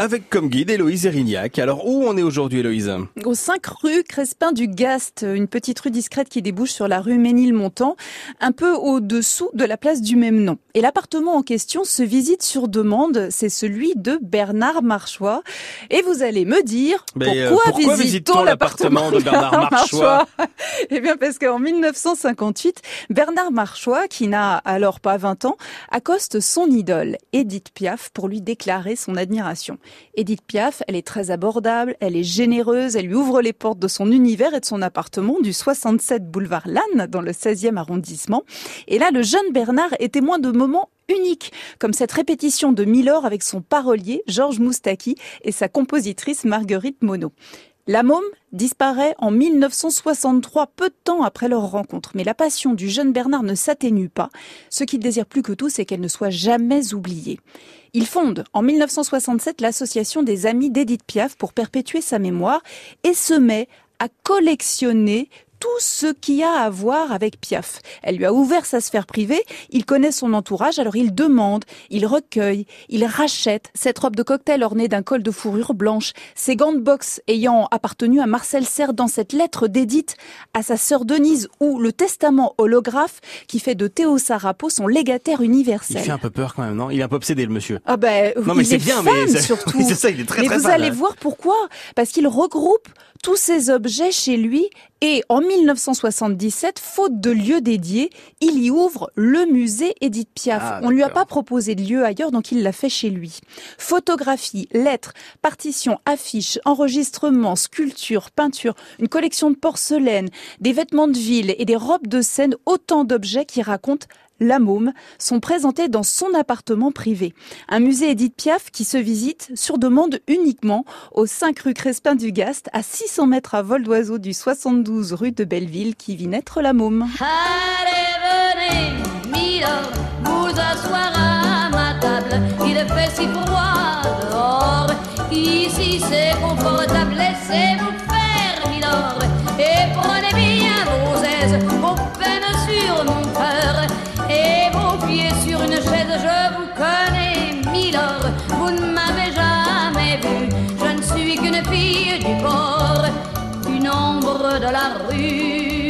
avec comme guide Héloïse Erignac. Alors où on est aujourd'hui Héloïse Au 5 rue Crespin du Gast, une petite rue discrète qui débouche sur la rue Ménilmontant, un peu au-dessous de la place du même nom. Et l'appartement en question se visite sur demande, c'est celui de Bernard Marchois. Et vous allez me dire Mais, euh, pourquoi, pourquoi visite-t-on l'appartement de Bernard Marchois Eh bien parce qu'en 1958, Bernard Marchois, qui n'a alors pas 20 ans, accoste son idole, Edith Piaf, pour lui déclarer son admiration. Edith Piaf, elle est très abordable, elle est généreuse, elle lui ouvre les portes de son univers et de son appartement du 67 boulevard Lannes, dans le 16e arrondissement. Et là, le jeune Bernard est témoin de moments uniques, comme cette répétition de Milor avec son parolier, Georges Moustaki, et sa compositrice Marguerite Monod. La môme disparaît en 1963, peu de temps après leur rencontre. Mais la passion du jeune Bernard ne s'atténue pas. Ce qu'il désire plus que tout, c'est qu'elle ne soit jamais oubliée. Il fonde en 1967 l'association des amis d'Edith Piaf pour perpétuer sa mémoire et se met à collectionner tout ce qui a à voir avec Piaf. Elle lui a ouvert sa sphère privée, il connaît son entourage, alors il demande, il recueille, il rachète cette robe de cocktail ornée d'un col de fourrure blanche, ces gants de boxe ayant appartenu à Marcel Serre dans cette lettre d'édite à sa sœur Denise ou le testament holographe qui fait de Théo Sarapo son légataire universel. Il fait un peu peur quand même, non? Il est un peu obsédé le monsieur. Ah ben, Non, mais il c'est est bien, fan, mais c'est- surtout. c'est ça, il est très, mais très vous fan, allez hein. voir pourquoi Parce qu'il regroupe tous ces objets chez lui et en 1977, faute de lieu dédié, il y ouvre le musée Edith Piaf. Ah, On lui a pas proposé de lieu ailleurs, donc il l'a fait chez lui. Photographies, lettres, partitions, affiches, enregistrements, sculptures, peintures, une collection de porcelaine, des vêtements de ville et des robes de scène, autant d'objets qui racontent la môme sont présentés dans son appartement privé. Un musée Edith Piaf qui se visite sur demande uniquement au 5 rue Crespin du Gast, à 600 mètres à vol d'oiseau du 72 rue de Belleville qui vit naître la môme. Allez, venez, vous asseoir à ma table. Il dehors. Ici c'est confortable, laissez-vous de la rue.